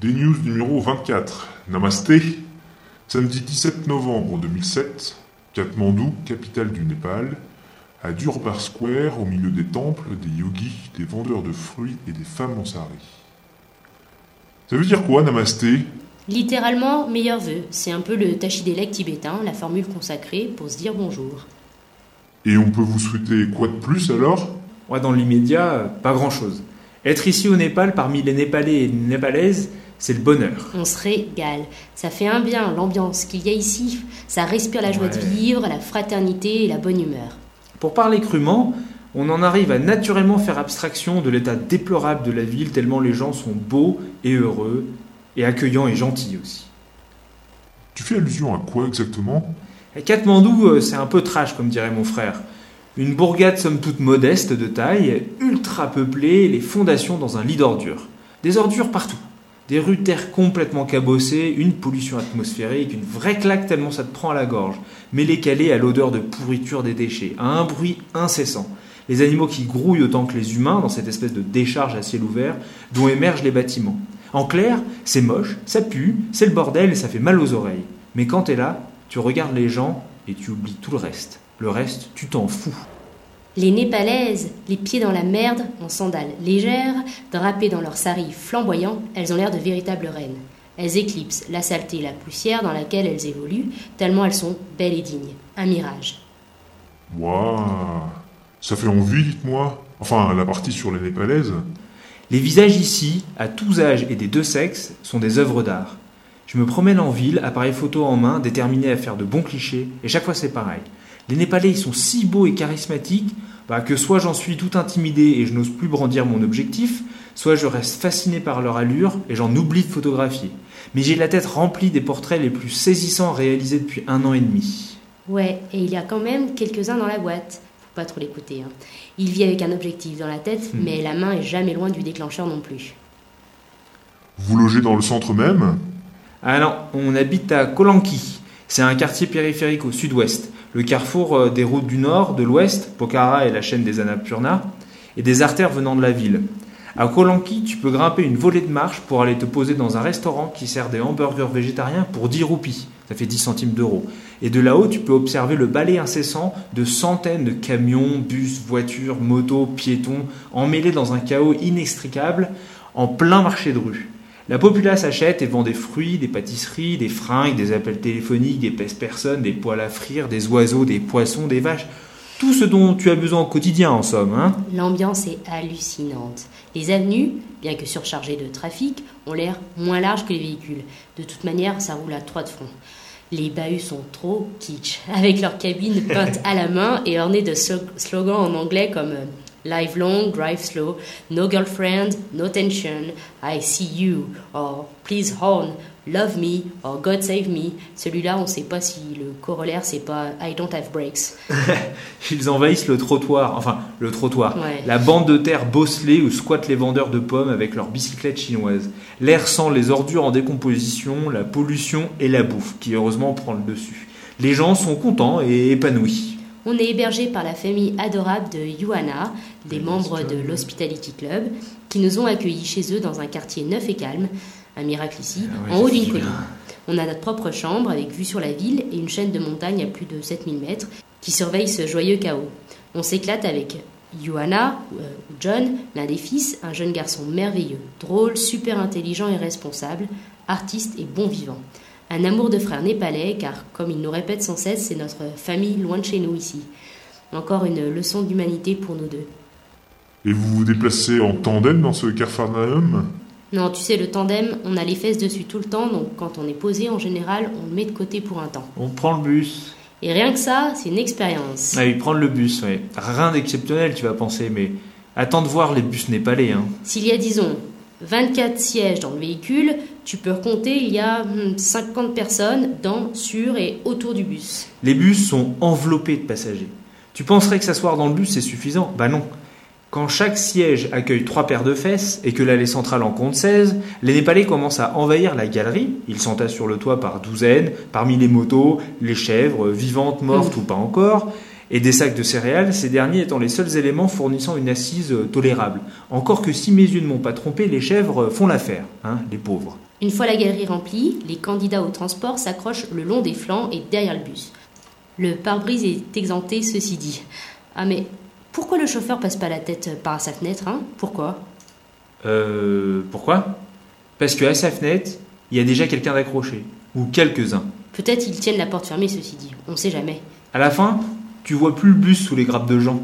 Des news numéro 24. Namasté. Samedi 17 novembre 2007, Katmandou, capitale du Népal, à Durbar Square, au milieu des temples, des yogis, des vendeurs de fruits et des femmes en sari. Ça veut dire quoi, Namasté? Littéralement, meilleur vœu. C'est un peu le tachidélec tibétain, la formule consacrée pour se dire bonjour. Et on peut vous souhaiter quoi de plus alors? Ouais, dans l'immédiat, pas grand-chose. Être ici au Népal parmi les Népalais et les Népalaises, c'est le bonheur. On se régale. Ça fait un bien, l'ambiance qu'il y a ici. Ça respire la joie de vivre, la fraternité et la bonne humeur. Pour parler crûment, on en arrive à naturellement faire abstraction de l'état déplorable de la ville tellement les gens sont beaux et heureux, et accueillants et gentils aussi. Tu fais allusion à quoi exactement? Katmandou, euh, c'est un peu trash, comme dirait mon frère. Une bourgade somme toute modeste de taille, ultra peuplée, les fondations dans un lit d'ordures. Des ordures partout. Des rues terre complètement cabossées, une pollution atmosphérique, une vraie claque tellement ça te prend à la gorge. Mêlé calé à l'odeur de pourriture des déchets, à un bruit incessant. Les animaux qui grouillent autant que les humains dans cette espèce de décharge à ciel ouvert dont émergent les bâtiments. En clair, c'est moche, ça pue, c'est le bordel et ça fait mal aux oreilles. Mais quand t'es là, tu regardes les gens et tu oublies tout le reste. Le reste, tu t'en fous. Les Népalaises, les pieds dans la merde, en sandales légères, drapées dans leurs saris flamboyants, elles ont l'air de véritables reines. Elles éclipsent la saleté et la poussière dans laquelle elles évoluent, tellement elles sont belles et dignes. Un mirage. Waouh Ça fait envie, dites-moi. Enfin, la partie sur les Népalaises. Les visages ici, à tous âges et des deux sexes, sont des œuvres d'art. Je me promène en ville, appareil photo en main, déterminé à faire de bons clichés, et chaque fois c'est pareil. Les Népalais, ils sont si beaux et charismatiques bah, que soit j'en suis tout intimidé et je n'ose plus brandir mon objectif, soit je reste fasciné par leur allure et j'en oublie de photographier. Mais j'ai la tête remplie des portraits les plus saisissants réalisés depuis un an et demi. Ouais, et il y a quand même quelques-uns dans la boîte. Faut pas trop l'écouter. hein. Il vit avec un objectif dans la tête, Hmm. mais la main est jamais loin du déclencheur non plus. Vous logez dans le centre même? Ah non, on habite à Kolanki. C'est un quartier périphérique au sud-ouest, le carrefour euh, des routes du nord, de l'ouest, Pokhara et la chaîne des Annapurna, et des artères venant de la ville. À Kolanki, tu peux grimper une volée de marche pour aller te poser dans un restaurant qui sert des hamburgers végétariens pour 10 roupies. Ça fait 10 centimes d'euros. Et de là-haut, tu peux observer le balai incessant de centaines de camions, bus, voitures, motos, piétons, emmêlés dans un chaos inextricable, en plein marché de rue. La populace achète et vend des fruits, des pâtisseries, des fringues, des appels téléphoniques, des pèse-personnes, des poêles à frire, des oiseaux, des poissons, des vaches. Tout ce dont tu as besoin au quotidien, en somme. Hein L'ambiance est hallucinante. Les avenues, bien que surchargées de trafic, ont l'air moins larges que les véhicules. De toute manière, ça roule à trois de front. Les bahuts sont trop kitsch, avec leurs cabines peintes à la main et ornées de slo- slogans en anglais comme euh, Live long, drive slow, no girlfriend, no tension, I see you, or please horn, love me, or God save me. Celui-là, on sait pas si le corollaire c'est pas I don't have brakes. Ils envahissent le trottoir, enfin le trottoir, Ouais. la bande de terre bosselée où squattent les vendeurs de pommes avec leurs bicyclettes chinoises. L'air sent les ordures en décomposition, la pollution et la bouffe, qui heureusement prend le dessus. Les gens sont contents et épanouis. On est hébergé par la famille adorable de Yuana, des membres de l'Hospitality Club, qui nous ont accueillis chez eux dans un quartier neuf et calme, un miracle ici, Ah ouais, en haut d'une colline. On a notre propre chambre avec vue sur la ville et une chaîne de montagnes à plus de 7000 mètres qui surveille ce joyeux chaos. On s'éclate avec Yuana, euh, ou John, l'un des fils, un jeune garçon merveilleux, drôle, super intelligent et responsable, artiste et bon vivant. Un amour de frère népalais, car comme il nous répète sans cesse, c'est notre famille loin de chez nous ici. Encore une leçon d'humanité pour nous deux. Et vous vous déplacez en tandem dans ce Carpharnaum Non, tu sais, le tandem, on a les fesses dessus tout le temps, donc quand on est posé, en général, on le met de côté pour un temps. On prend le bus. Et rien que ça, c'est une expérience. Ah oui, prendre le bus, ouais. Rien d'exceptionnel, tu vas penser, mais attends de voir les bus népalais, hein. S'il y a, disons, 24 sièges dans le véhicule, tu peux compter, il y a hmm, 50 personnes dans, sur et autour du bus. Les bus sont enveloppés de passagers. Tu penserais que s'asseoir dans le bus, c'est suffisant? Bah non. Quand chaque siège accueille trois paires de fesses et que l'allée centrale en compte 16, les Népalais commencent à envahir la galerie. Ils s'entassent sur le toit par douzaines, parmi les motos, les chèvres, vivantes, mortes ou pas encore, et des sacs de céréales, ces derniers étant les seuls éléments fournissant une assise euh, tolérable. Encore que si mes yeux ne m'ont pas trompé, les chèvres font l'affaire, hein, les pauvres. Une fois la galerie remplie, les candidats au transport s'accrochent le long des flancs et derrière le bus. Le pare-brise est exempté, ceci dit. Ah mais pourquoi le chauffeur passe pas la tête par sa fenêtre, hein? Pourquoi? Euh. Pourquoi? Parce que à sa fenêtre, il y a déjà quelqu'un d'accroché. Ou quelques-uns. Peut-être ils tiennent la porte fermée, ceci dit. On sait jamais. À la fin, tu vois plus le bus sous les grappes de gens.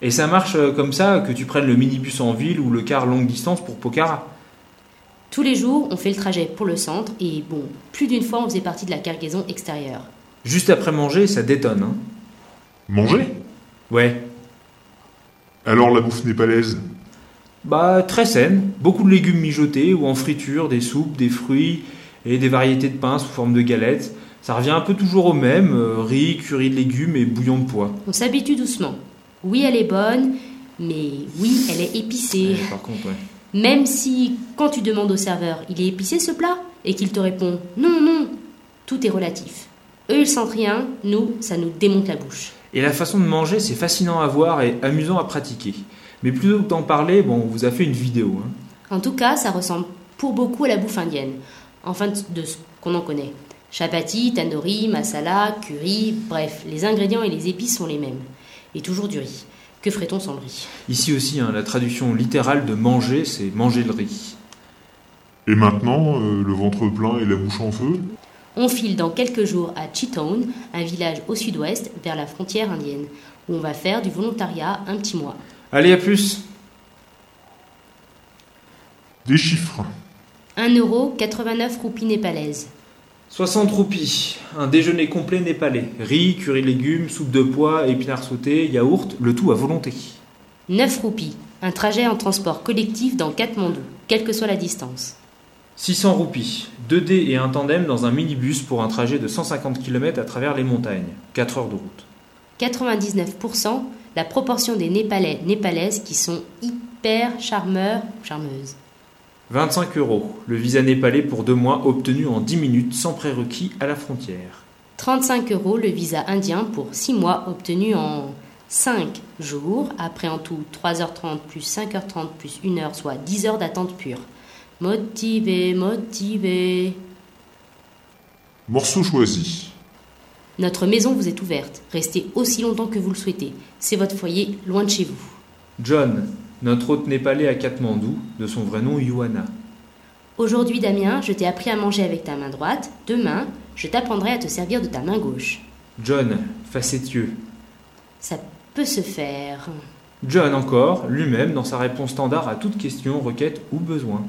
Et ça marche euh, comme ça que tu prennes le minibus en ville ou le car longue distance pour Pokhara. Tous les jours, on fait le trajet pour le centre et bon, plus d'une fois on faisait partie de la cargaison extérieure. Juste après manger, ça détonne, hein. Manger? Ouais. Alors la bouffe népalaise Bah, très saine. Beaucoup de légumes mijotés ou en friture, des soupes, des fruits et des variétés de pain sous forme de galettes. Ça revient un peu toujours au même euh, riz, curry de légumes et bouillon de pois. On s'habitue doucement. Oui, elle est bonne, mais oui, elle est épicée. Ouais, par contre, ouais. Même si, quand tu demandes au serveur, il est épicé ce plat Et qu'il te répond non, non, tout est relatif. Eux, ils sentent rien, nous, ça nous démonte la bouche. Et la façon de manger, c'est fascinant à voir et amusant à pratiquer. Mais plutôt que d'en parler, bon, on vous a fait une vidéo. hein. En tout cas, ça ressemble pour beaucoup à la bouffe indienne. Enfin, de ce qu'on en connaît. Chapati, tandoori, masala, curry, bref, les ingrédients et les épices sont les mêmes. Et toujours du riz. Que ferait-on sans le riz? Ici aussi, hein, la traduction littérale de manger, c'est manger le riz. Et maintenant, euh, le ventre plein et la bouche en feu? On file dans quelques jours à Chittown, un village au sud-ouest, vers la frontière indienne, où on va faire du volontariat un petit mois. Allez, à plus Des chiffres. 1 euro 89 roupies népalaises. 60 roupies, un déjeuner complet népalais. Riz, curry légumes, soupe de pois, épinards sautés, yaourt, le tout à volonté. 9 roupies, un trajet en transport collectif dans Katmandou, quelle que soit la distance. 600 roupies, 2 dés et un tandem dans un minibus pour un trajet de 150 km à travers les montagnes. 4 heures de route. 99%, la proportion des Népalais népalaises qui sont hyper charmeurs charmeuses. 25 euros, le visa népalais pour deux mois obtenu en 10 minutes sans prérequis à la frontière. 35 euros le visa indien pour 6 mois obtenu en 5 jours, après en tout 3h30 plus 5h30 plus 1 heure, soit 10 heures d'attente pure. Motivé, motivé. Morceau choisi. Notre maison vous est ouverte. Restez aussi longtemps que vous le souhaitez. C'est votre foyer, loin de chez vous. John, notre hôte népalais à Katmandou, de son vrai nom Yuana. Aujourd'hui, Damien, je t'ai appris à manger avec ta main droite. Demain, je t'apprendrai à te servir de ta main gauche. John, facétieux. Ça peut se faire. John encore, lui-même, dans sa réponse standard à toute question, requête ou besoin.